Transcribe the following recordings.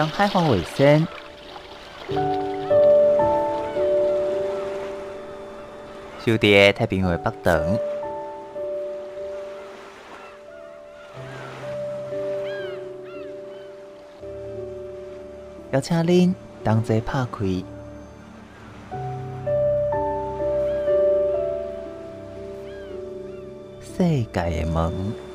当海防卫生，守伫太平洋北端，邀请恁同齐拍开世界的门。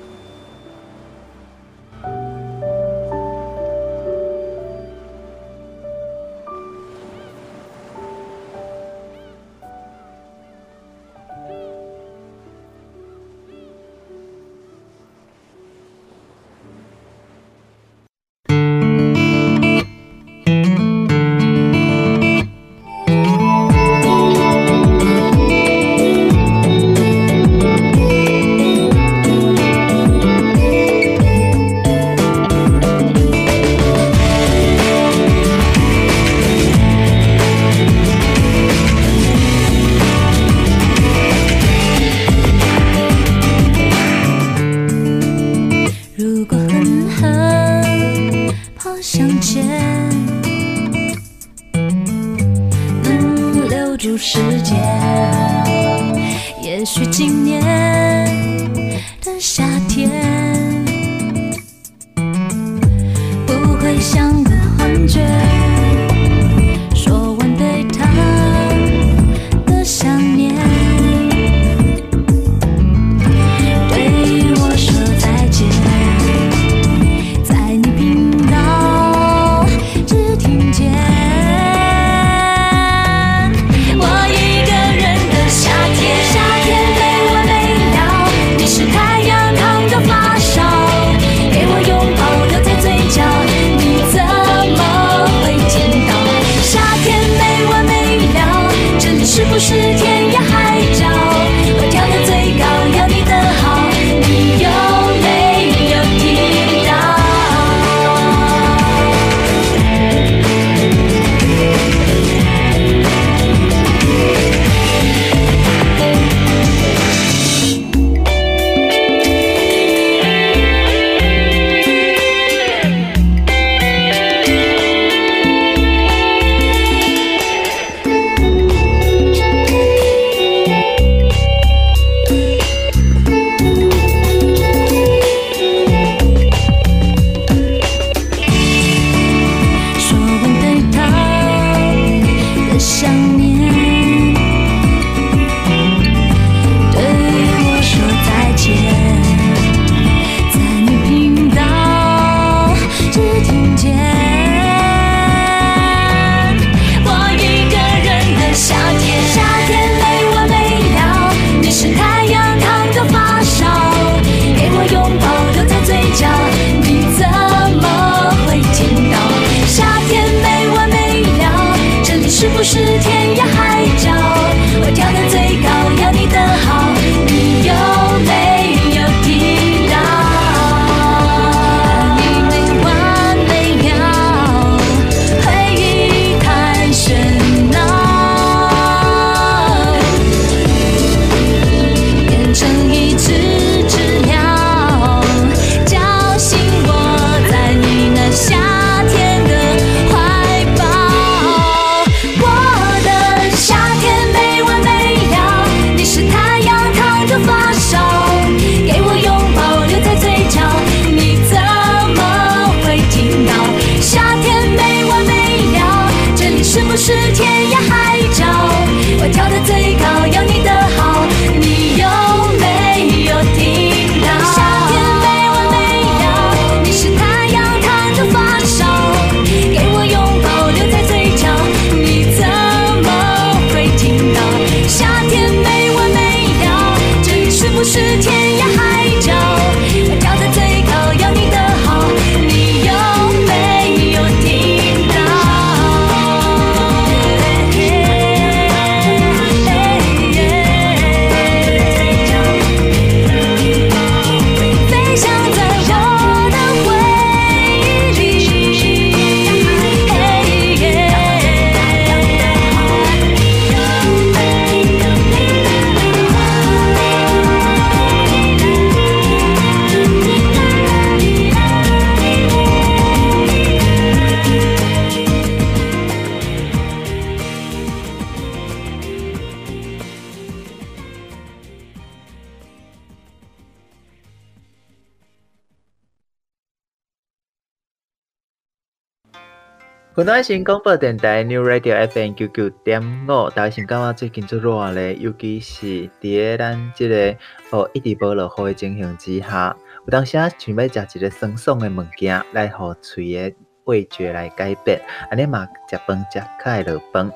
云端新广播电台 New Radio FM 九九点五，大家想感觉最近做热咧，尤其是伫咱即个哦一直无落雨的情形之下，有当时啊想要食一个酸爽的物件来互喙的味觉来改变，安尼嘛食饭食较会落饭。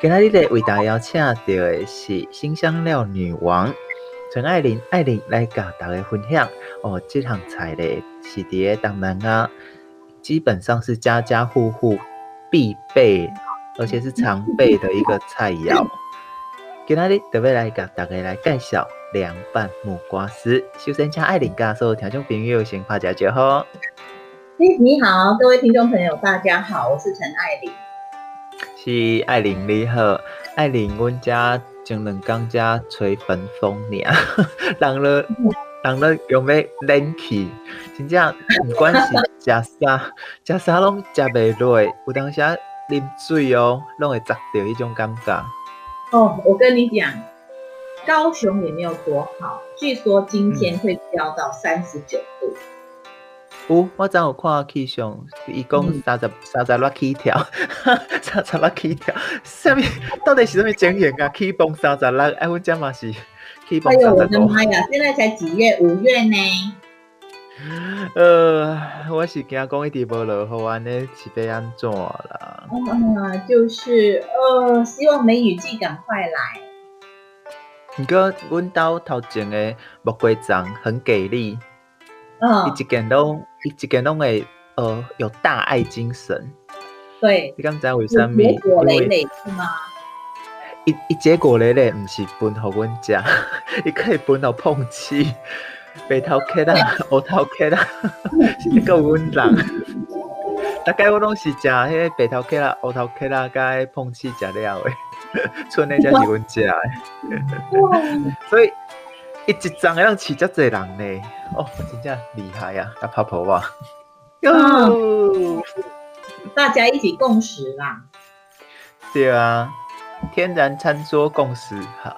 今仔日咧为大家邀请到的是新香料女王陈爱玲，爱玲来甲大家分享哦，这项菜咧是伫个东南亚，基本上是家家户户。必备，而且是常备的一个菜肴。今天呢，特别来给大家来介绍凉拌木瓜丝。首先，请爱玲家所有听众朋友先拍下招呼。嘿，你好，各位听众朋友，大家好，我是陈爱玲。是爱玲你好，爱玲，阮家前两工家吹风风尔，人了人了用要冷气，真正不管是食啥食啥拢食袂落，有当时啊啉水哦，拢会砸到一种感觉。哦，我跟你讲，高雄也没有多好，据说今天会飙到三十九度。嗯有，我昨有看气象，伊讲三十三十六起跳，三十六起跳，啥物？到底是啥物情形啊？起风三十六，哎，阮遮嘛是起风三十六。哎呦，我的妈呀！现在才几月？五月呢？呃，我是惊讲一直无落雨，安尼是要安怎啦？嗯，就是呃，希望梅雨季赶快来。毋过，阮兜头前的木瓜欉很给力。嗯，伊一件拢，伊一件拢会，呃，有大爱精神。对，你敢知为啥物？结果累累是吗？伊伊结果累累，毋是分互阮食，伊可以分互碰气，白头壳啦，乌头壳啦，是一个阮人。大概我拢是食迄个白头壳啦、乌头壳啦，甲碰气食了诶，剩诶才是阮食诶。所以。一一张要饲遮济人呢，哦，真正厉害呀！要拍婆哇，哟，大家一起共食啦。对啊，天然餐桌共食哈。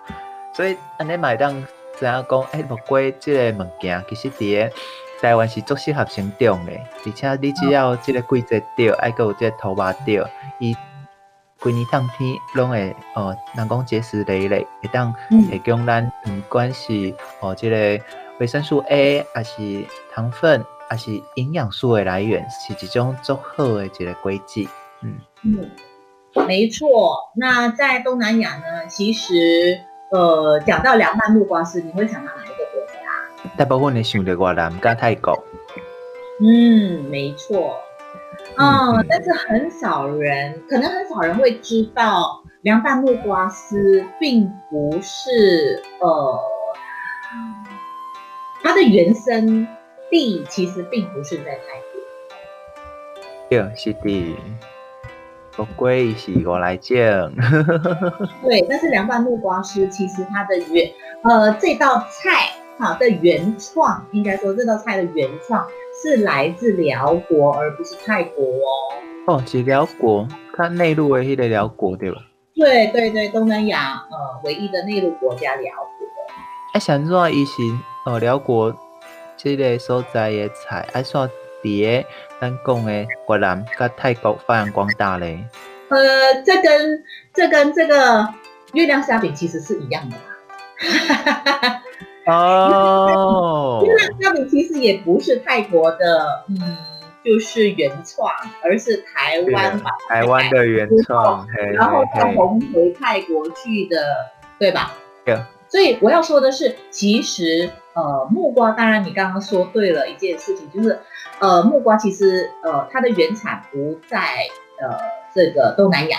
所以安尼买当怎样讲？哎，木瓜即个物件其实伫个台湾是足适合生长的，而且你只要即个季节对，还阁有即个土壤对，伊。规年冬天拢会哦，人讲结实累累，会当提供咱毋管是哦，即个维生素 A，还是糖分，还是营养素的来源，是一种足好的一个规矩。嗯嗯，没错。那在东南亚呢，其实呃，讲到凉拌木瓜丝，你会想到哪一个国家？大部分你想到越南加泰国。嗯，没错。嗯，嗯，但是很少人，可能很少人会知道，凉拌木瓜丝并不是呃，它的原生地其实并不是在泰国。对，是的，不贵是我来讲。对，但是凉拌木瓜丝其实它的原呃这道菜哈的原创，应该说这道菜的原创。是来自辽国，而不是泰国哦。哦，是辽国，它内陆唯一的辽国对吧？对对对，东南亚呃唯一的内陆国家辽国。哎，想说以前呃辽国这个所在的菜，啊算在咱讲的越南跟泰国发扬光大嘞。呃，这跟这跟这个月亮虾饼其实是一样的嘛。哦，月亮虾饼其实也不是泰国的，嗯，就是原创，而是台湾吧，台湾的原创，然后再红回泰国去的，对吧？对。所以我要说的是，其实呃，木瓜，当然你刚刚说对了一件事情，就是呃，木瓜其实呃，它的原产不在呃这个东南亚，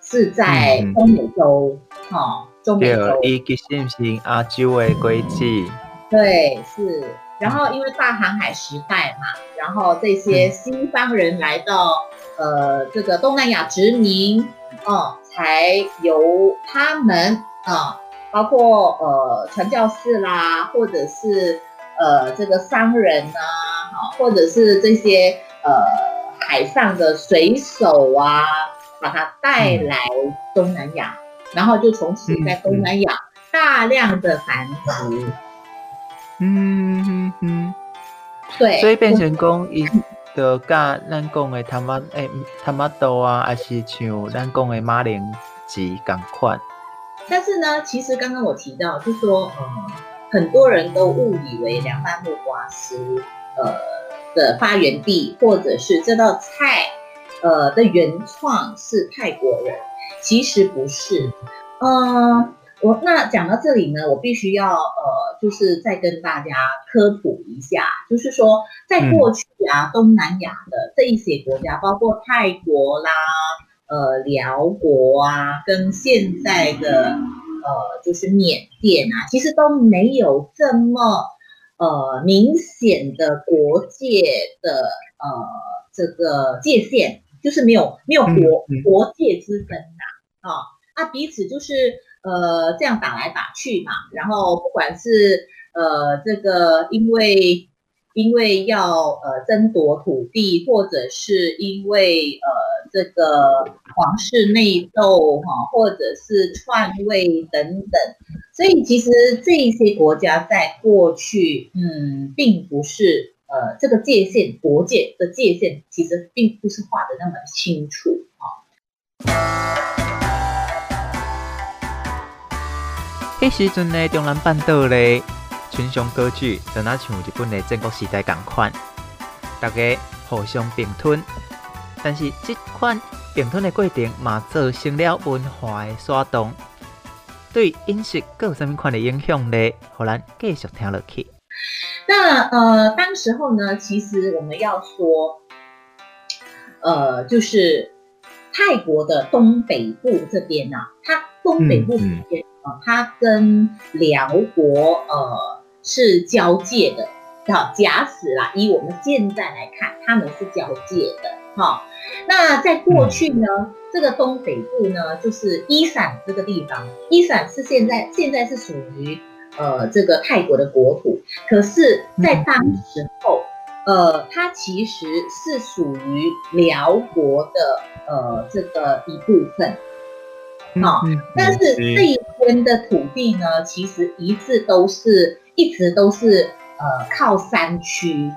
是在中美洲，哈、嗯。哦中美洲，伊其实是亚洲的轨迹。对，是。然后因为大航海时代嘛，然后这些西方人来到、嗯、呃这个东南亚殖民，哦、呃，才由他们啊、呃，包括呃传教士啦，或者是呃这个商人呐、啊，或者是这些呃海上的水手啊，把它带来东南亚。嗯然后就从此在东南亚大量的繁殖，嗯嗯嗯，对，所以变成讲伊就甲咱讲的他妈诶，他妈豆啊，还是像咱讲的马铃薯共款。但是呢，其实刚刚我提到，就说，嗯，很多人都误以为凉拌木瓜丝，呃的发源地，或者是这道菜，呃的原创是泰国人，其实不是。嗯，我那讲到这里呢，我必须要，呃，就是再跟大家科普一下，就是说，在过去啊，东南亚的这一些国家，包括泰国啦。呃，寮国啊，跟现在的呃，就是缅甸啊，其实都没有这么呃明显的国界的呃这个界限，就是没有没有国、嗯嗯、国界之分呐啊，啊，啊彼此就是呃这样打来打去嘛，然后不管是呃这个因为。因为要呃争夺土地，或者是因为呃这个皇室内斗哈，或者是篡位等等，所以其实这一些国家在过去，嗯，并不是呃这个界限国界的界限，其实并不是画的那么清楚哈。那时阵呢，中南半岛嘞。群雄割据，就那像日本的战国时代同款，大家互相并吞。但是这款并吞的过程嘛，造成了文化的刷动，对饮食各有什么款的影响呢？好，咱继续听落去。那呃，当时候呢，其实我们要说，呃，就是泰国的东北部这边呢、啊，它东北部这边啊，它跟辽国呃。是交界的，好，假使啦，以我们现在来看，他们是交界的，好，那在过去呢，这个东北部呢，就是伊散这个地方，伊散是现在现在是属于呃这个泰国的国土，可是，在当时候，呃，它其实是属于辽国的呃这个一部分，好，但是这一边的土地呢，其实一直都是。一直都是呃靠山区，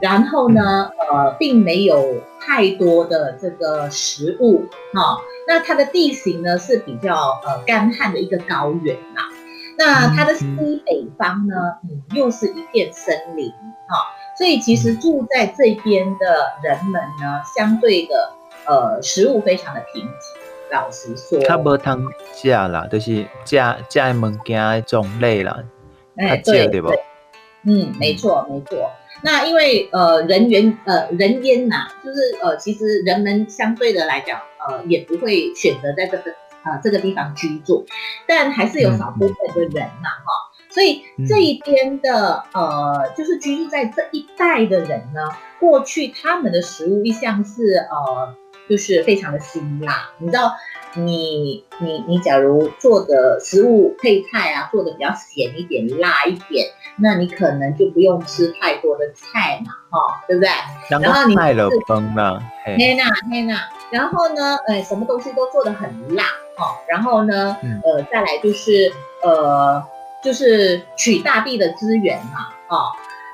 然后呢呃并没有太多的这个食物哈、哦，那它的地形呢是比较呃干旱的一个高原呐，那它的西北方呢嗯又是一片森林哈、哦，所以其实住在这边的人们呢相对的呃食物非常的贫瘠，老实说，它无通食啦，就是食食的物件种类啦。哎，对对，嗯，没错没错。那因为呃人员呃人烟呐，就是呃其实人们相对的来讲呃也不会选择在这个呃这个地方居住，但还是有少部分的人呐哈。所以这一边的呃就是居住在这一带的人呢，过去他们的食物一向是呃就是非常的辛辣，你知道。你你你，假如做的食物配菜啊，做的比较咸一点、辣一点，那你可能就不用吃太多的菜嘛，哈、哦，对不对？然后你卖了崩了，嘿呐嘿呐。然后呢，呃，什么东西都做的很辣，哈、哦。然后呢，呃，再来就是呃，就是取大地的资源嘛，哦。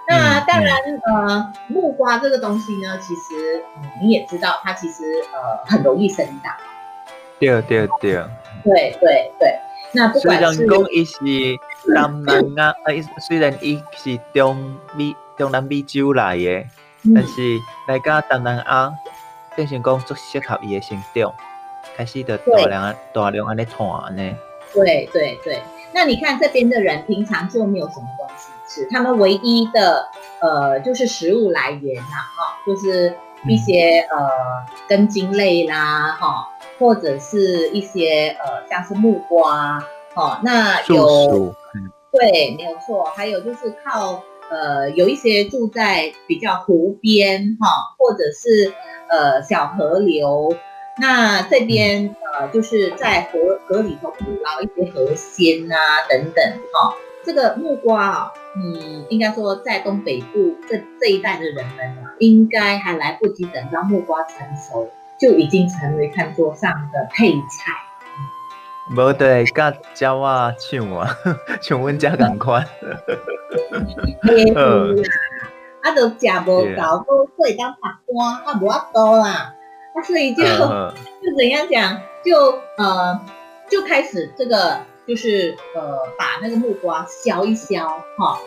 那当然，呃，木瓜这个东西呢，其实、嗯、你也知道，它其实呃很容易生长。对对对，对对对，那不管是虽然讲伊是东南亚，啊，虽然伊是中美中南美洲来的，嗯、但是来到东南亚，变成讲足适合伊的生长，开始的大量大量安尼团呢。对对对，那你看这边的人平常就没有什么东西吃，他们唯一的呃就是食物来源呐，哈，就是一些、嗯、呃根茎类啦，哈。或者是一些呃，像是木瓜，哦，那有，对，没有错。还有就是靠呃，有一些住在比较湖边哈、哦，或者是呃小河流，那这边呃就是在河河里头捕捞一些河鲜啊等等哈、哦。这个木瓜啊，嗯，应该说在东北部这这一带的人们啊，应该还来不及等到木瓜成熟。就已经成为餐桌上的配菜。无对，甲鸟仔唱 啊，像阮家同款。啊，都食无够，都会当发光，啊，无法多啦，啊，所以就就怎样讲，就呃就开始这个就是呃把那个木瓜削一削哈，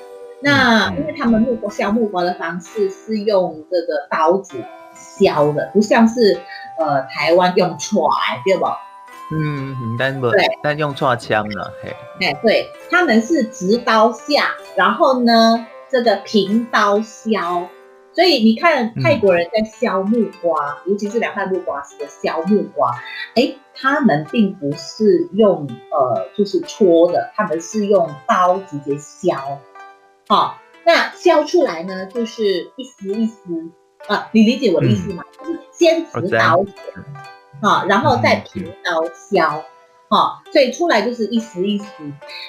那因为他们木瓜削木瓜的方式是用这个刀子削的，不像是呃台湾用锄，对不？嗯，但不，对，但用错枪了？嘿，哎，对，他们是直刀下，然后呢，这个平刀削，所以你看泰国人在削木瓜，嗯、尤其是凉拌木瓜丝的削木瓜，哎，他们并不是用呃，就是搓的，他们是用刀直接削，好、哦，那削出来呢，就是一丝一丝啊，你理解我的意思吗？嗯、就是先直刀。好，然后再平刀削，好，所以出来就是一丝一丝。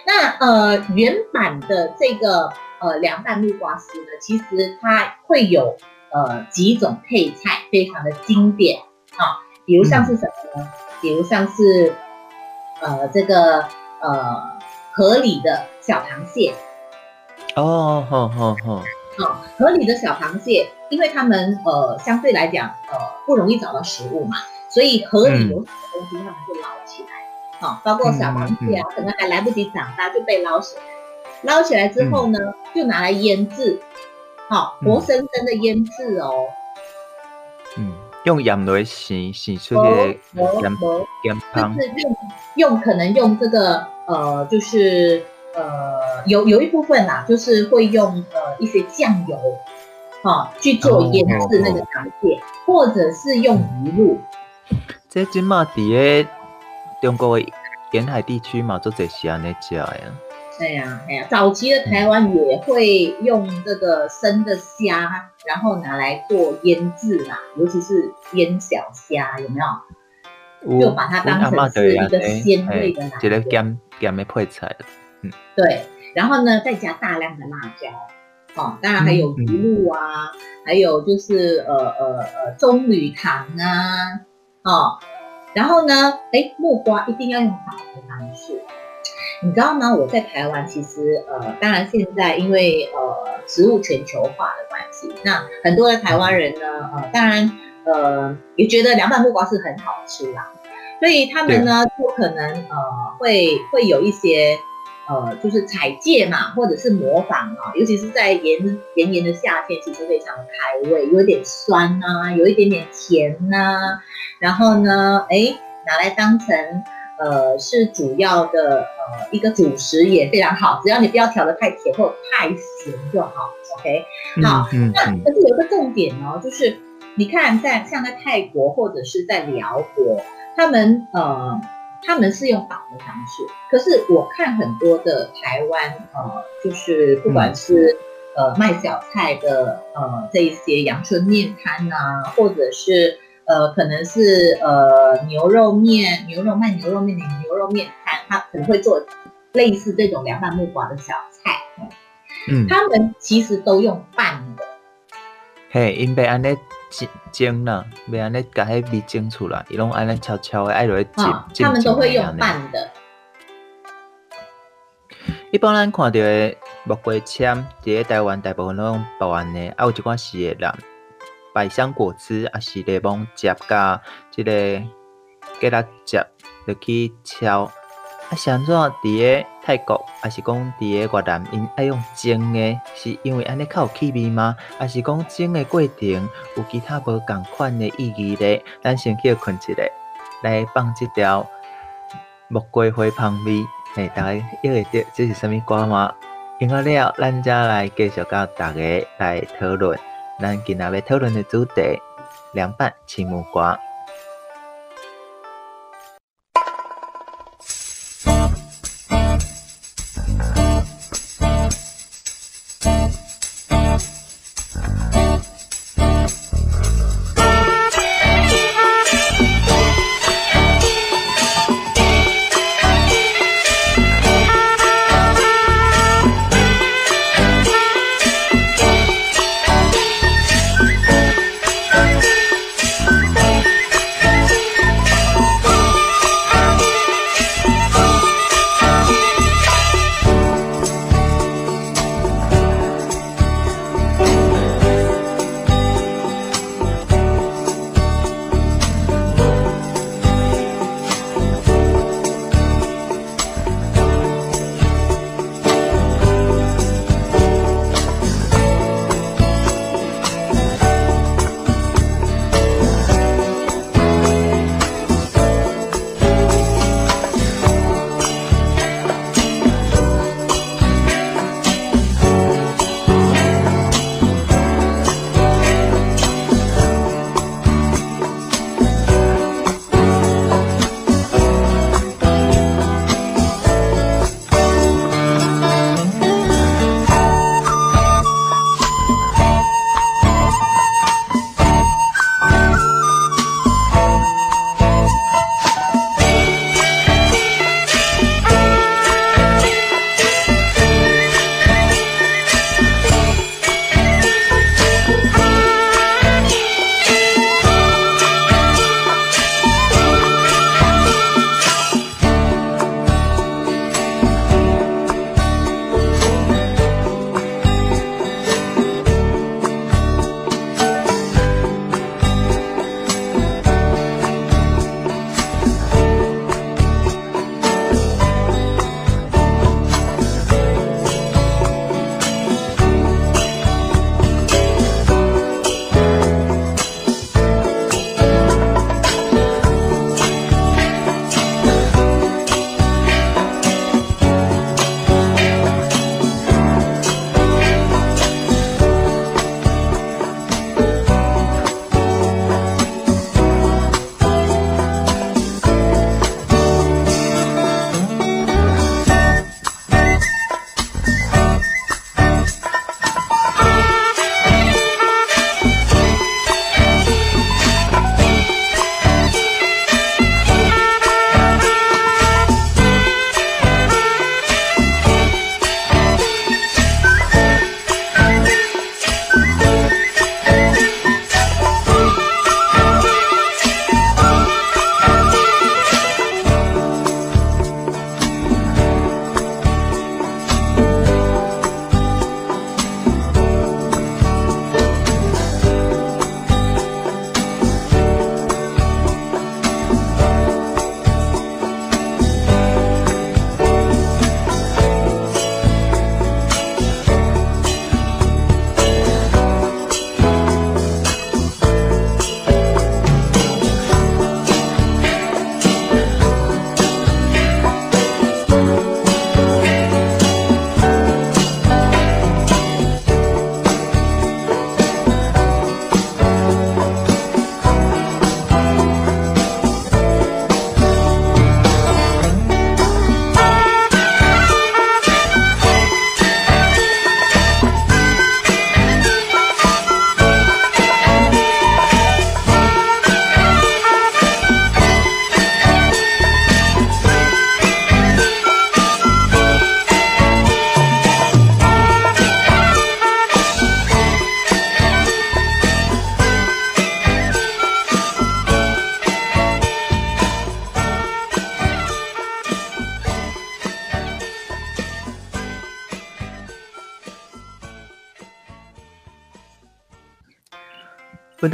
那呃原版的这个呃凉拌木瓜丝呢，其实它会有呃几种配菜，非常的经典啊，比如像是什么呢？比如像是呃这个呃河里的小螃蟹。哦，好好好。好，河里的小螃蟹，因为他们呃相对来讲呃不容易找到食物嘛。所以河里有什么东西，它们就捞起来，啊、嗯，包括小螃蟹啊，可能还来不及长大就被捞起来。捞起来之后呢，嗯、就拿来腌制，好，活生生的腌制哦。嗯，用盐来洗洗出的盐盐汤，就是用用可能用这个呃，就是呃有有一部分啦，就是会用呃一些酱油，哈去做腌制那个螃蟹，或者是用鱼露。这今嘛伫个中国的沿海地区嘛，做这些安尼食呀。对呀，哎呀，早期的台湾也会用这个生的虾，然后拿来做腌制啦，尤其是腌小虾，有没有？就把它当成是一个鲜味的来源，一个咸咸的配菜。嗯，对，然后呢，再加大量的辣椒，哦，当然还有鱼露啊，嗯、还有就是呃呃呃棕榈糖啊。哦，然后呢，哎，木瓜一定要用打的方式，你知道吗？我在台湾，其实呃，当然现在因为呃食物全球化的关系，那很多的台湾人呢，呃，当然呃也觉得凉拌木瓜是很好吃啦，所以他们呢就可能呃会会有一些。呃，就是采芥嘛，或者是模仿啊，尤其是在炎炎炎的夏天，其实非常的开胃，有一点酸啊，有一点点甜呐、啊，然后呢，哎，拿来当成呃是主要的呃一个主食也非常好，只要你不要调的太甜或太咸就好，OK？好，嗯嗯嗯、那可是有一个重点哦，就是你看在像在泰国或者是在辽国，他们呃。他们是用绑的方式，可是我看很多的台湾，呃，就是不管是呃卖小菜的，呃这一些阳春面摊啊，或者是呃可能是呃牛肉面、牛肉卖牛肉面的牛肉面摊，他可能会做类似这种凉拌木瓜的小菜，嗯，他们其实都用拌的，嘿，因为安尼。蒸啦，袂安尼甲迄味蒸出来，伊拢安尼悄悄的爱落去蒸。他们都会用拌的。一般咱看到的木瓜签，伫个台湾大部分拢用拌的，啊有一寡是会淋百香果汁，啊是柠檬汁加即个芥辣汁落去敲。啊，像怎伫个泰国，还是讲伫个越南，因爱用蒸的，是因为安尼较有气味吗？还是讲蒸的过程有其他无共款的意义咧？咱先去困一下，来放这条木瓜花香味，嘿，大家约会得这是什么歌吗？听好了，咱再来继续甲大家来讨论，咱今日要讨论的主题：凉拌青木瓜。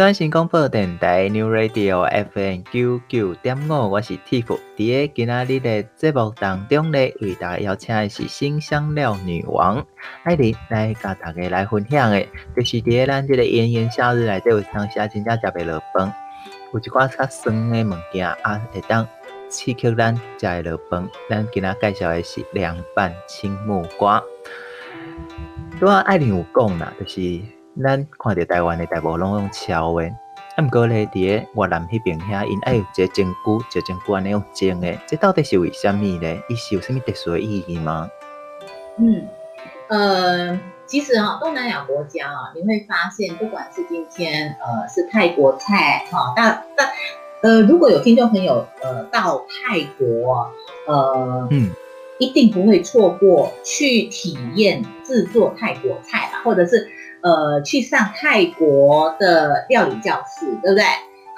不断新广播电台 New Radio FM 九九点五，我是 Tiff。伫今仔日的节目当中咧，为大家邀请的是新香料女王艾琳来甲大家来分享的，就是伫咱这个炎炎夏日内底有当时真正食袂落饭，有一寡较酸的物件啊，会当刺激咱食会落饭。咱今仔介绍的是凉拌青木瓜。拄仔爱琳有讲啦，就是。咱看到台湾的大部拢用超的，啊，毋过咧，伫个越南迄边遐，因爱有一个蒸菇，就蒸菇安尼用蒸的，这到底是为虾米咧？伊是有啥物特殊的意义吗？嗯，呃，其实啊，东南亚国家啊，你会发现，不管是今天呃是泰国菜哈，但但呃，如果有听众朋友呃到泰国，呃，嗯，一定不会错过去体验制作泰国菜吧，或者是。呃，去上泰国的料理教室，对不对？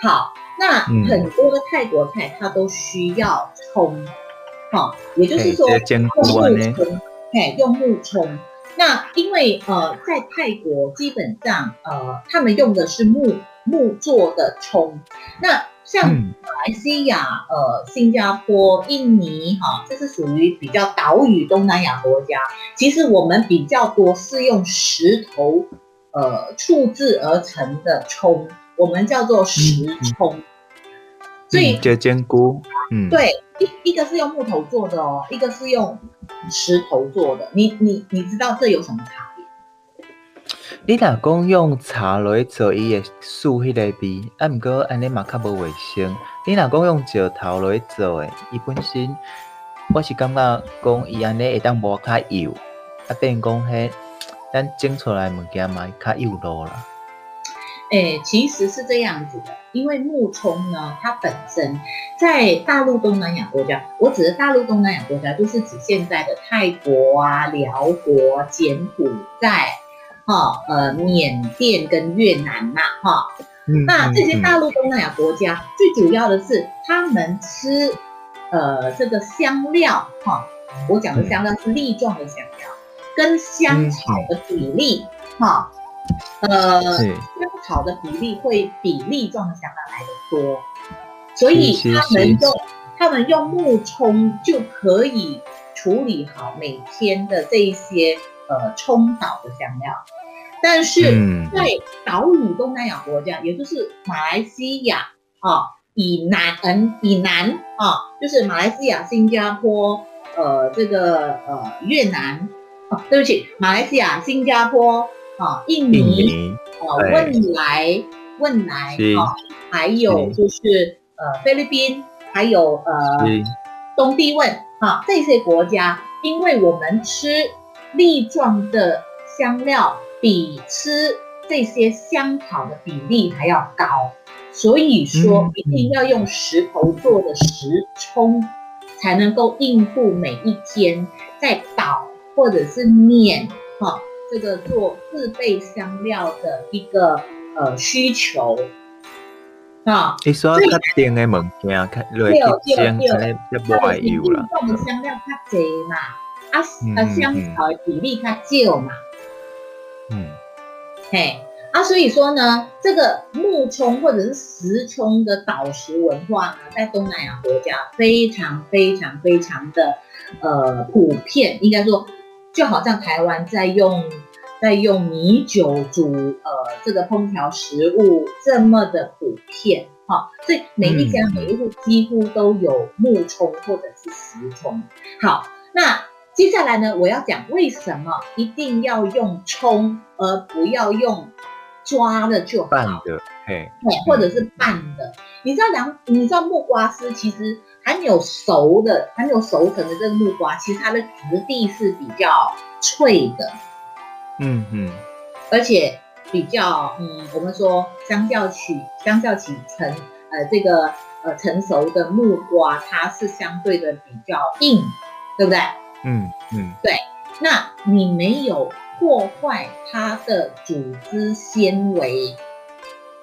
好，那很多的泰国菜它都需要葱，好、嗯哦，也就是说用木葱，哎，用木葱。那因为呃，在泰国基本上呃，他们用的是木木做的葱，那。像马来西亚、呃、新加坡、印尼，哈，这是属于比较岛屿东南亚国家。其实我们比较多是用石头，呃，处置而成的葱，我们叫做石葱。所以就煎菇，嗯，对，一一个是用木头做的哦，一个是用石头做的。你你你知道这有什么差？你若讲用茶来做伊个素迄个味，啊，毋过安尼嘛较无卫生。你若讲用石头来做诶，伊本身我是感觉讲伊安尼会当无较油，啊，变讲迄咱蒸出来物件嘛较油咯啦。诶、其实是这样子的，因为木葱呢，它本身在大陆东南亚国家，我指的大陆东南亚国家，就是指现在的泰国啊、寮国、柬埔寨。哈，呃，缅甸跟越南嘛，哈，嗯，那这些大陆东南亚国家，嗯、最主要的是他们吃，呃，这个香料，哈，我讲的香料是粒状的香料，跟香草的比例，哈，呃，香草的比例会比粒状的香料来得多，所以他们用他们用木冲就可以处理好每天的这一些。呃，冲岛的香料，但是在岛屿东南亚国家，嗯、也就是马来西亚啊，以南嗯以南啊，就是马来西亚、新加坡，呃，这个呃越南，哦、啊，对不起，马来西亚、新加坡啊，印尼，印尼呃，汶莱、汶莱啊，还有就是呃菲律宾，还有呃东帝汶啊，这些国家，因为我们吃。粒状的香料比吃这些香草的比例还要高，所以说一定要用石头做的石葱，才能够应付每一天在捣或者是碾哈这个做自备香料的一个呃需求啊。你说较甜的物件，较落去蒸，才才不会油了。用的香料较侪嘛。啊啊，香草的比例它就嘛，嗯，嘿，啊，所以说呢，这个木冲或者是石冲的岛食文化呢，在东南亚国家非常非常非常的呃普遍，应该说，就好像台湾在用在用米酒煮呃这个烹调食物这么的普遍，哈、哦，所以每一家每一户几乎都有木冲或者是石冲，好，那。接下来呢，我要讲为什么一定要用冲，而不要用抓的就好，拌的，嘿，或者是拌的。嗯、你知道凉，你知道木瓜丝其实还没有熟的，还没有熟成的这个木瓜，其实它的质地是比较脆的，嗯嗯，而且比较，嗯，我们说相较起相较起成，呃，这个呃成熟的木瓜，它是相对的比较硬，对不对？嗯嗯，对，那你没有破坏它的组织纤维，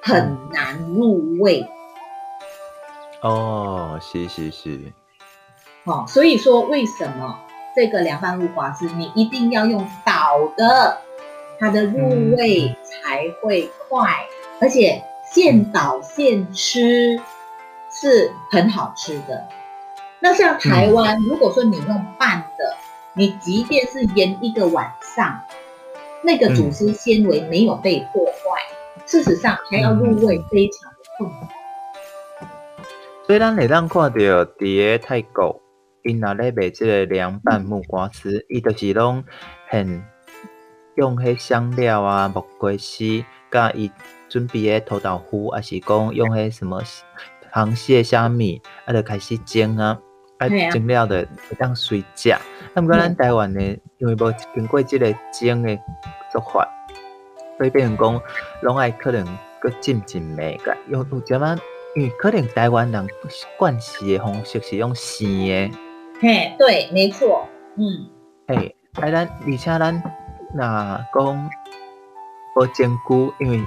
很难入味。哦，是是是。哦，所以说为什么这个凉拌木瓜丝你一定要用倒的，它的入味才会快，嗯、而且现倒现吃是很好吃的。那像台湾，嗯、如果说你用拌的，你即便是腌一个晚上，那个组织纤维没有被破坏，嗯、事实上还要入味非常的困难。所以咱会当看到伫个泰国，因那咧卖即个凉拌木瓜丝，伊、嗯、就是拢很用迄香料啊，木瓜丝，甲伊准备个土豆腐，还是讲用迄什么螃蟹、虾米，啊，就开始煎啊。啊，蒸了的会当水食。啊，毋过咱台湾的，因为无经过即个蒸的做法，所以变成讲拢爱可能搁浸浸糜个。用有点仔，因为可能台湾人惯习的方式是用生的。嘿，对，没错。嗯。嘿，啊，咱而且咱若讲无蒸久，因为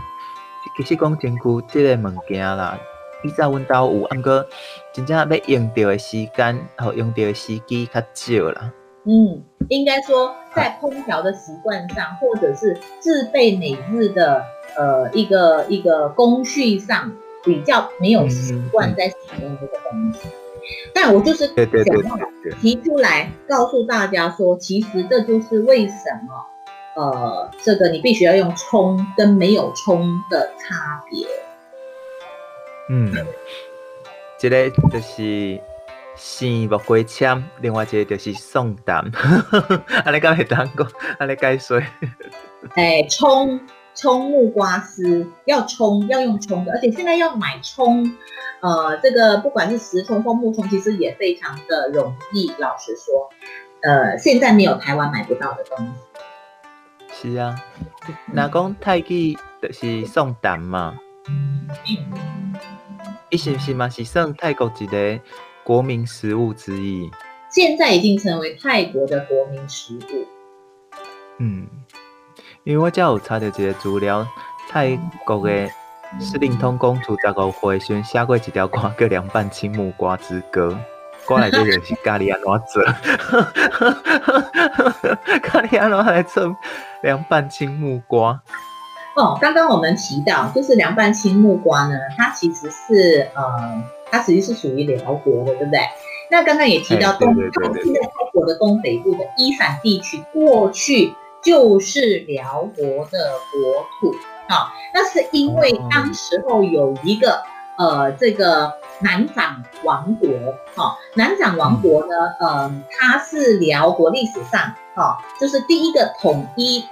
其实讲蒸久即个物件啦。比早阮兜有，毋过真正要用到的时间和用到的时机较少啦。嗯，应该说在烹调的习惯上，或者是自备每日的呃一个一个工序上，比较没有习惯在使用这个东西。嗯嗯、但我就是想要提出来告诉大家说，其实这就是为什么呃这个你必须要用冲跟没有冲的差别。嗯，一个就是生木瓜签，另外一个就是宋丹。安尼讲会当讲，安尼解说。哎，葱葱木瓜丝要葱要用葱的，而且现在要买葱，呃，这个不管是石葱或木葱，其实也非常的容易。老实说，呃，现在没有台湾买不到的东西。是啊，那讲泰记就是宋丹嘛。嗯伊是不是嘛？是算泰国一个国民食物之一。现在已经成为泰国的国民食物。嗯，因为我才有查到一个资料，泰国的司令通公主十五岁时写过一条歌叫《凉拌青木瓜之歌》，歌内底就是咖喱安怎做，咖喱安怎来做凉拌青木瓜。哦，刚刚我们提到，就是凉拌青木瓜呢，它其实是呃，它实际是属于辽国的，对不对？那刚刚也提到东，它是在泰国的东北部的伊散地区，过去就是辽国的国土啊、哦。那是因为当时候有一个呃，这个南掌王国哈、哦，南掌王国呢，嗯、呃，它是辽国历史上哈、哦，就是第一个统一。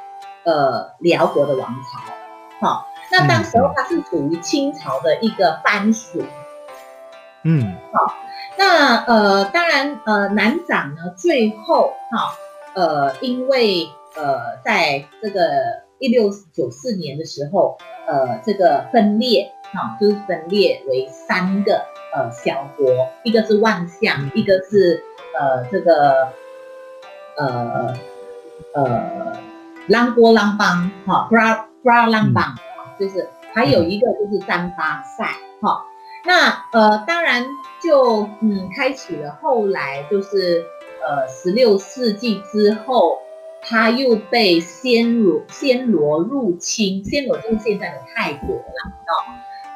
呃，辽国的王朝，好、哦，那当时候它是属于清朝的一个藩属，嗯，好、哦，那呃，当然呃，南长呢，最后哈、哦，呃，因为呃，在这个一六九四年的时候，呃，这个分裂，哈、哦，就是分裂为三个呃小国，一个是万象，一个是呃这个呃呃。呃浪波浪邦，哈，布拉布拉浪邦，就是还有一个就是占巴赛，哈，那呃当然就嗯开启了后来就是呃十六世纪之后，他又被暹罗暹罗入侵，暹罗就是现在的泰国了，哦，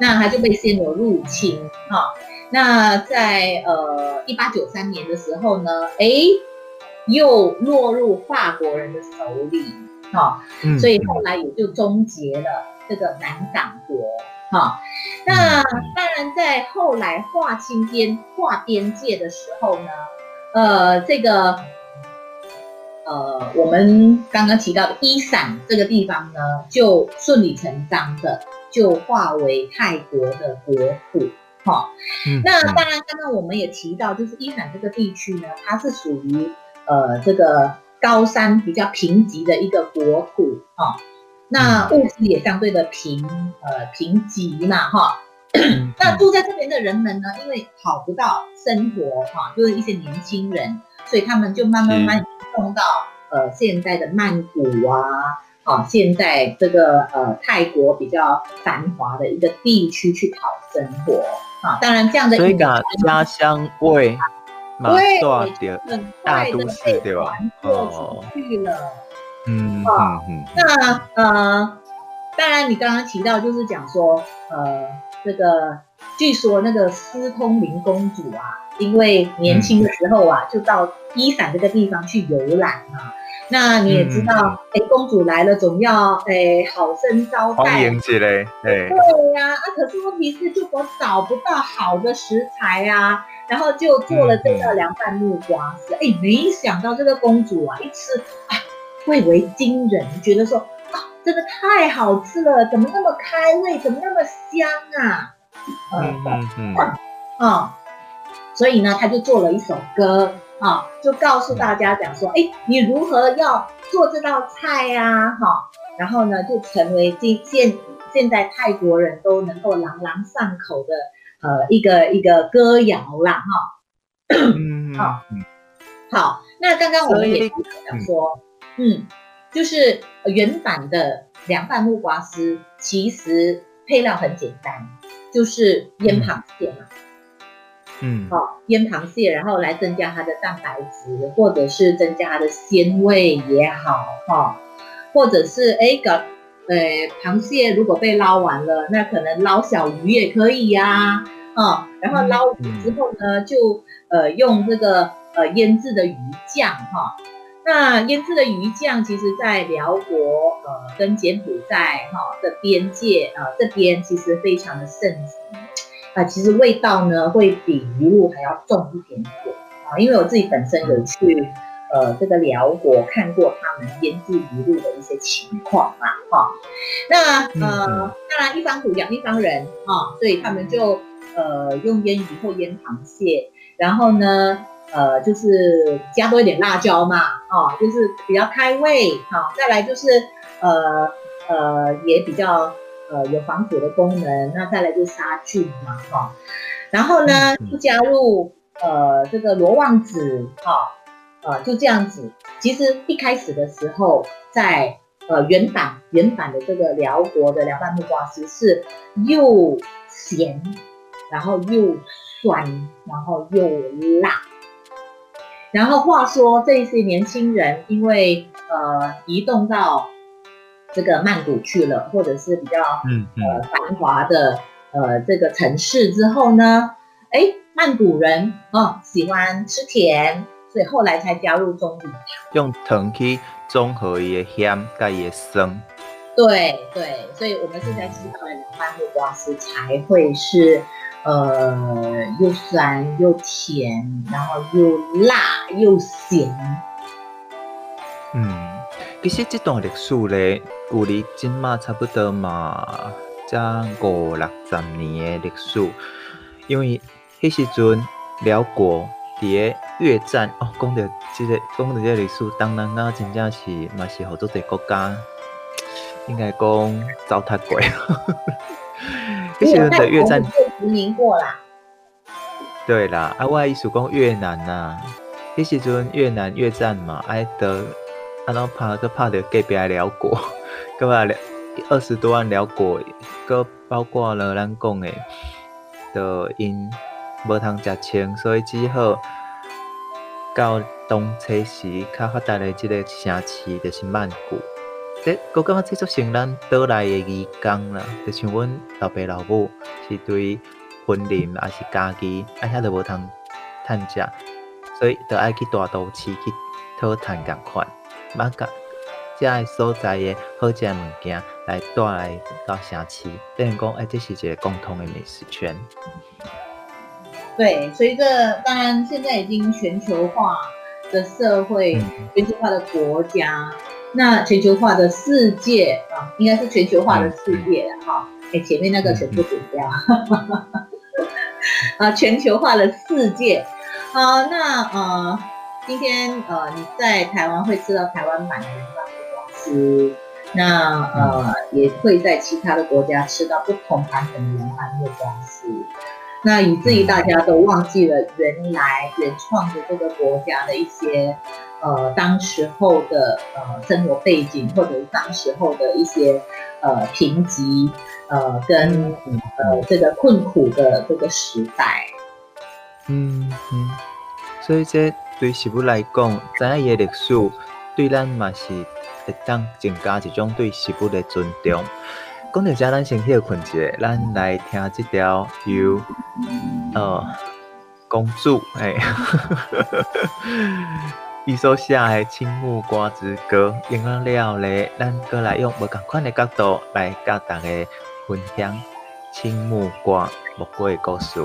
那他就被暹罗入侵，哈，那在呃一八九三年的时候呢，哎，又落入法国人的手里。哈，所以后来也就终结了这个南港国。哈，那当然在后来划清边划边界的时候呢，呃，这个呃，我们刚刚提到的伊伞这个地方呢，就顺理成章的就划为泰国的国土。哈，那当然刚刚我们也提到，就是伊伞这个地区呢，它是属于呃这个。高山比较贫瘠的一个国土哈、哦，那物资也相对的贫呃贫瘠嘛哈，那住在这边的人们呢，因为讨不到生活哈，就是一些年轻人，所以他们就慢慢慢移动到呃现在的曼谷啊，啊现在这个呃泰国比较繁华的一个地区去讨生活啊，当然这样的所以家乡味。对，很大都市对吧？哦，去了，嗯嗯嗯。那呃，当然你刚刚提到就是讲说，呃，这个据说那个斯通灵公主啊，因为年轻的时候啊，就到伊散这个地方去游览啊。那你也知道，哎、嗯，公主来了总要哎好生招待，欢迎之类，对呀，啊，可是问题是，就我找不到好的食材啊，然后就做了这个凉拌木瓜丝，哎、嗯嗯，没想到这个公主啊，一吃啊，蔚为惊人，觉得说啊，真的太好吃了，怎么那么开胃，怎么那么香啊？嗯嗯嗯，啊，所以呢，他就做了一首歌。啊，就告诉大家讲说，哎，你如何要做这道菜呀？哈，然后呢，就成为今现现在泰国人都能够朗朗上口的呃一个一个歌谣啦，哈。嗯，好，好，那刚刚我们也讲说，嗯，就是原版的凉拌木瓜丝，其实配料很简单，就是腌螃蟹嘛。嗯，好、哦，腌螃蟹，然后来增加它的蛋白质，或者是增加它的鲜味也好，哈、哦，或者是哎个，呃，螃蟹如果被捞完了，那可能捞小鱼也可以呀、啊，哦，然后捞鱼之后呢，就呃用这个呃腌制的鱼酱，哈、哦，那腌制的鱼酱，其实在寮国呃跟柬埔寨哈、哦、的边界啊、呃、这边其实非常的盛行。啊，其实味道呢会比鱼露还要重一点点啊，因为我自己本身有去呃这个辽国看过他们腌制鱼露的一些情况嘛，哈，那呃当然一方土养一方人啊，所以他们就呃用腌鱼或腌螃蟹，然后呢呃就是加多一点辣椒嘛，啊，就是比较开胃，哈，再来就是呃呃也比较。呃，有防腐的功能，那再来就是杀菌嘛，哈，然后呢，不加入呃这个罗望子，哈，呃就这样子。其实一开始的时候，在呃原版原版的这个辽国的凉拌木瓜丝是又咸，然后又酸，然后又辣。然后话说这些年轻人因为呃移动到。这个曼谷去了，或者是比较嗯，嗯呃繁华的呃这个城市之后呢，哎，曼谷人啊、哦、喜欢吃甜，所以后来才加入棕榈糖，用藤去综合一些咸，加一些酸。对对，所以我们现在吃到的凉拌木瓜丝才会是呃又酸又甜，然后又辣又咸。嗯。其实这段历史咧，距离今嘛差不多嘛，才五六十年的历史。因为迄时阵辽国伫个越战哦，讲着即个讲着即个历史，当然啊，真正是嘛是好多个国家，应该讲糟蹋过。迄时阵的越战殖民过啦。对啦，啊，我的意思讲越南呐、迄时阵越南越战嘛，爱得。啊，然后怕就怕着隔壁的寮国，咁啊，二十多万寮国，佮包括了咱讲的，就因无通食清，所以只好到东车时较发达的即个城市就是曼谷。这我感觉这就像咱岛内的渔工啦，就像阮老爸老母是对婚林还是家己，啊遐都无通趁食，所以就爱去大都市去讨趁共款。把个遮个所在的好食物件来带来到城市，等于讲，哎，这是一个共同的美食圈。对，随着当然现在已经全球化的社会，嗯、全球化的国家，那全球化的世界啊，应该是全球化的世界哈。前面那个全部剪掉。啊，全球化的世界。好，那呃。今天呃，你在台湾会吃到台湾版的凉拌木瓜丝，那呃、嗯、也会在其他的国家吃到不同版本的凉拌木瓜丝，那以至于大家都忘记了原来原创的这个国家的一些呃当时候的呃生活背景，或者是当时候的一些呃贫瘠呃跟呃这个困苦的这个时代。嗯嗯，所以这。对食物来讲，知影伊个历史，对咱嘛是会当增加一种对食物的尊重。讲到遮，咱先歇困一下，咱来听这条由呃公主诶，伊所写诶《青木瓜之歌》，用了了咧，咱过来用无共款诶角度来甲大家分享青木瓜木瓜诶故事。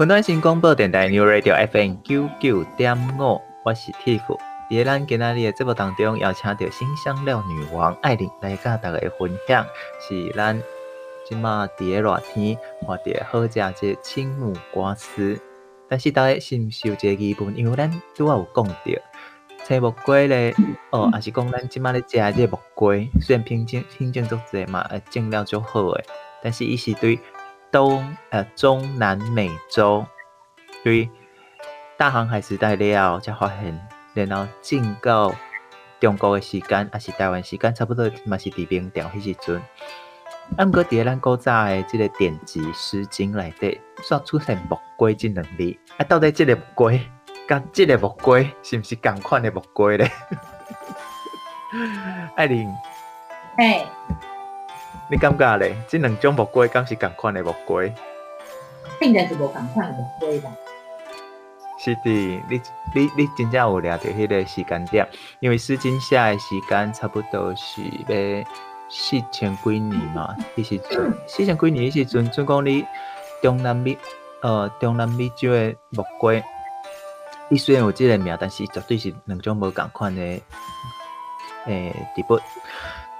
云端新广播电台 New Radio FM 九九点五，我是 Tiff。在咱今仔日的节目当中，邀请到新香料女王艾琳来跟大家分享，是咱即马伫个热天或者好食这青木瓜丝。但是大家是毋是有一个疑问？因为咱拄仔有讲到青木瓜咧，哦，也是讲咱即马咧食这木瓜，虽然品种品种足侪嘛，呃，种了足好诶，但是伊是对。东呃中南美洲，对大航海时代了，才发现，然后进到中国的时间，还是台湾时间，差不多嘛是伫明朝迄时阵。啊，毋过伫咱古早的这个典籍《诗经》内底，煞出现木瓜这两字。啊，到底这个木瓜，甲这个木瓜是毋是同款的木瓜咧？爱玲，嘿。你感觉咧？即两种木瓜，敢是共款的木瓜？应该是无同款的木瓜吧？是的，你你你真正有抓到迄个时间点，因为诗经写的时间差不多是要四千几年嘛，迄时阵四千几年迄时阵，准讲你中南美呃中南美洲的木瓜，伊虽然有即个名，但是绝对是两种无共款的诶植物。伫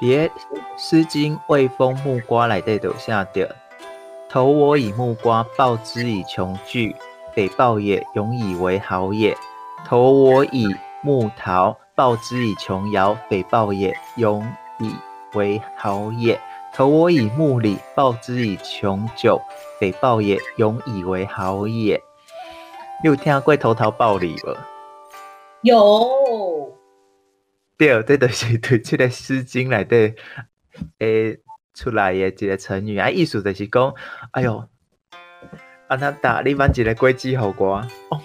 别诗经《卫风木瓜》内底就写着：投我以木瓜，报之以琼琚。匪报也，永以为好也。投我以木桃，报之以琼瑶。匪报也，永以为好也。投我以木李，报之以琼酒。匪报也，永以为好也。你有听过投桃报李无？有。对，这就是对这个《诗经》内底诶出来的一个成语啊，意思就是讲，哎哟。安那打你办一个果子给我，哦，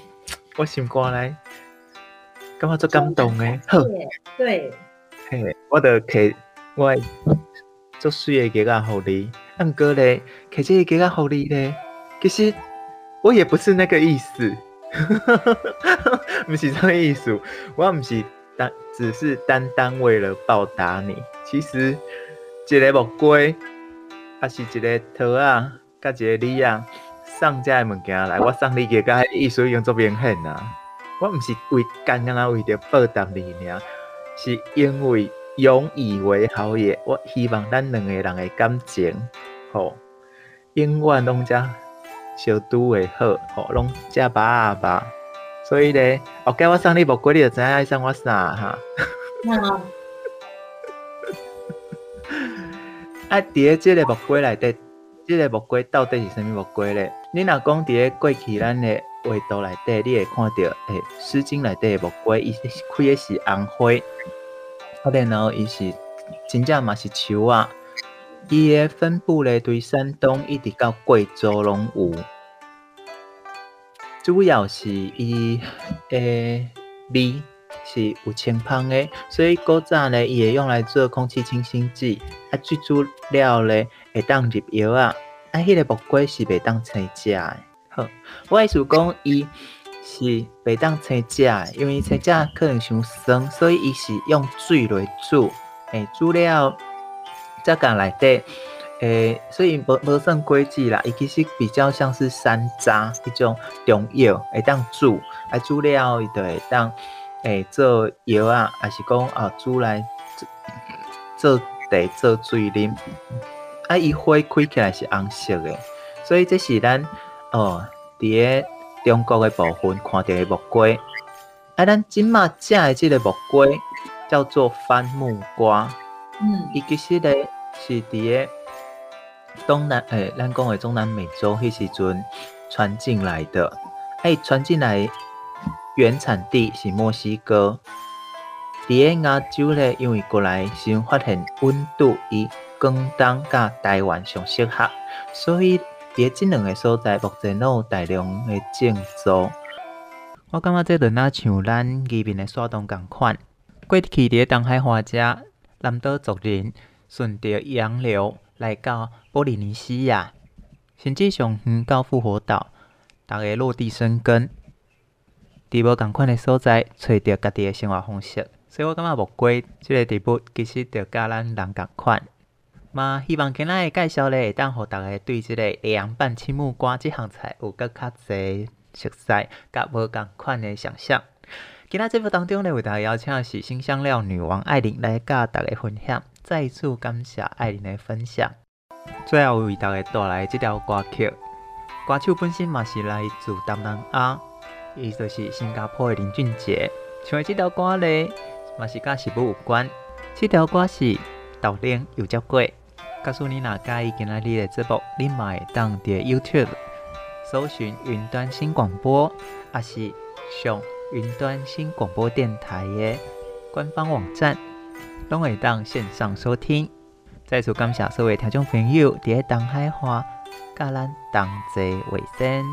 我心肝来，感觉足感动诶。好，对，嘿，我着摕我足水诶格仔给你，啊毋过咧，摕这个格仔给你咧，其实我也不是那个意思，不是这个意思，我毋是单，只是单单为了报答你。其实一个木瓜，还是一个桃啊，甲一个李啊。送这物件来，我送你个，甲意思用作明显呐。我毋是为干干啊为着报答你尔，是因为永以为好也。我希望咱两个人的感情，吼，永远拢遮小拄会好，吼，拢遮把啊把。所以咧，我叫我送你木瓜，你就知影爱送我啥哈。好。啊，伫个即个木瓜内底。这个木瓜到底是啥物木瓜咧？你若讲伫咧过去咱的画图内底，你会看到，诶，《诗经》内底的木瓜，伊开的是红花，后边呢，伊是真正嘛是树啊。伊的分布咧，对山东一直到贵州拢有，主要是伊诶味是有清芳诶，所以古早咧，伊会用来做空气清新剂。啊，最主要咧。会当入药啊！啊，迄个木瓜是袂当生食诶。好，我意思讲，伊是袂当生食诶，因为生食可能伤酸，所以伊是用水来煮。诶，煮了再甲内底，诶，所以无无算果子啦，伊其实比较像是山楂迄种中药，会当煮，啊，煮了伊就会当诶做药啊，还是讲啊煮来做茶做水啉。啊，伊花开起来是红色诶，所以这是咱哦，伫个中国诶部分看到诶木瓜。啊，咱今麦食诶即个木瓜叫做番木瓜。嗯，伊其实咧是伫个东南诶，咱讲诶中南美洲迄时阵传进来的。诶，传进来原产地是墨西哥。伫个亚洲咧，因为过来先发现温度伊。广东甲台湾上适合，所以伫诶即两个所在目前拢有大量诶种植。我感觉这阵啊像咱移民诶山东共款，过去伫个东海花遮南岛族人顺着洋流来到波利尼西亚，甚至上远到复活岛，大家落地生根，伫无共款的所在找着家己的生活方式。所以我感觉木瓜这个植物其实着甲咱人共款。嘛，希望今仔个介绍咧，会当互大家对即个凉拌青木瓜即项菜有较较侪熟悉，甲无共款的想象。今仔节目当中咧，为大家邀请的是新香料女王艾琳来甲大家分享。再次感谢爱玲的分享。最后为大家带来这条歌曲，歌手本身嘛是来自东南亚，伊就是新加坡的林俊杰。唱的即条歌呢，嘛是甲食物有关。即条歌是豆奶油椒粿。告诉你，哪介意今仔日的节目，你嘛会当伫 YouTube 搜寻云端新广播，还是上云端新广播电台的官方网站，拢会当线上收听。再次感谢所有听众朋友伫咧东海花，甲咱同齐为生。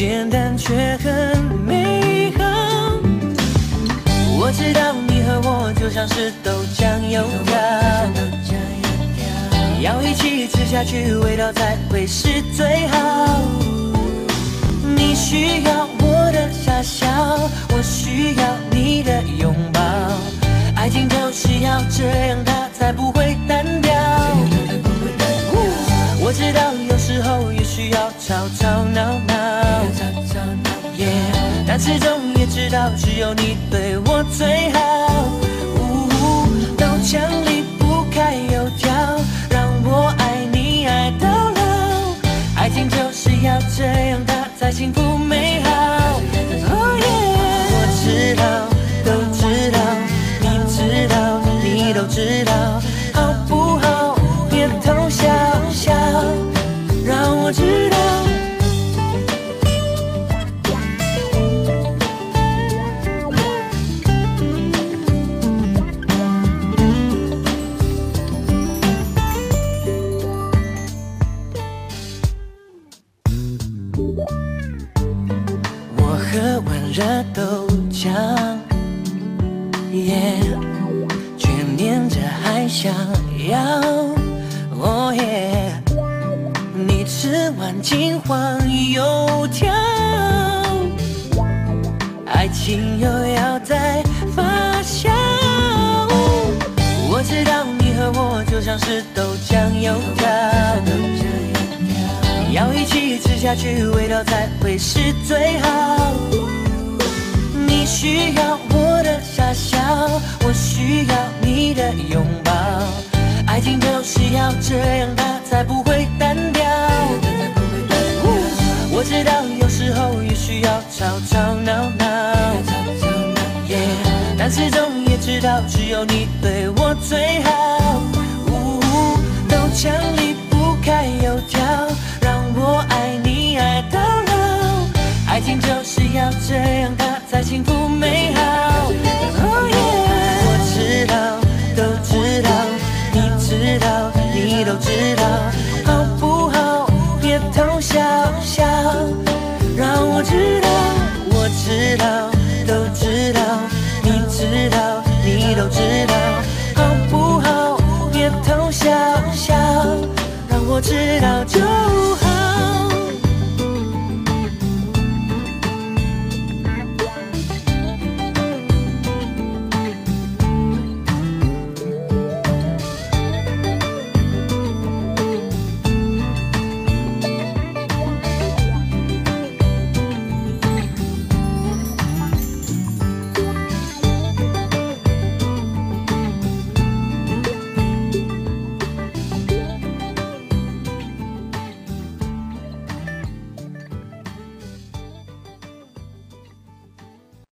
简单却很美好。我知道你和我就像是豆浆油条，要一起吃下去，味道才会是最好。你需要我的傻笑，我需要你的拥抱，爱情就是要这样，它才不会单调。要吵吵闹闹，但始终也知道只有你对我最好。豆浆离不开油条，让我爱你爱到老。爱情就是要这样，它才幸福美好。哦耶我知道，都知道，你知道，你都知道。完金黄油条，爱情又要再发酵。我知道你和我就像是豆浆油条，要一起吃下去，味道才会是最好。你需要我的傻笑，我需要你的拥抱，爱情就是要这样，它才不会单调。我知道有时候也需要吵吵闹闹，但始终也知道只有你对我最好。豆浆离不开油条，让我爱你爱到老。爱情就是要这样，它才幸福美好。我知道，都知道，你知道，你都知道。让我知道，我知道，都知道，你知道，你都知道，好不好？别偷笑笑，让我知道就好。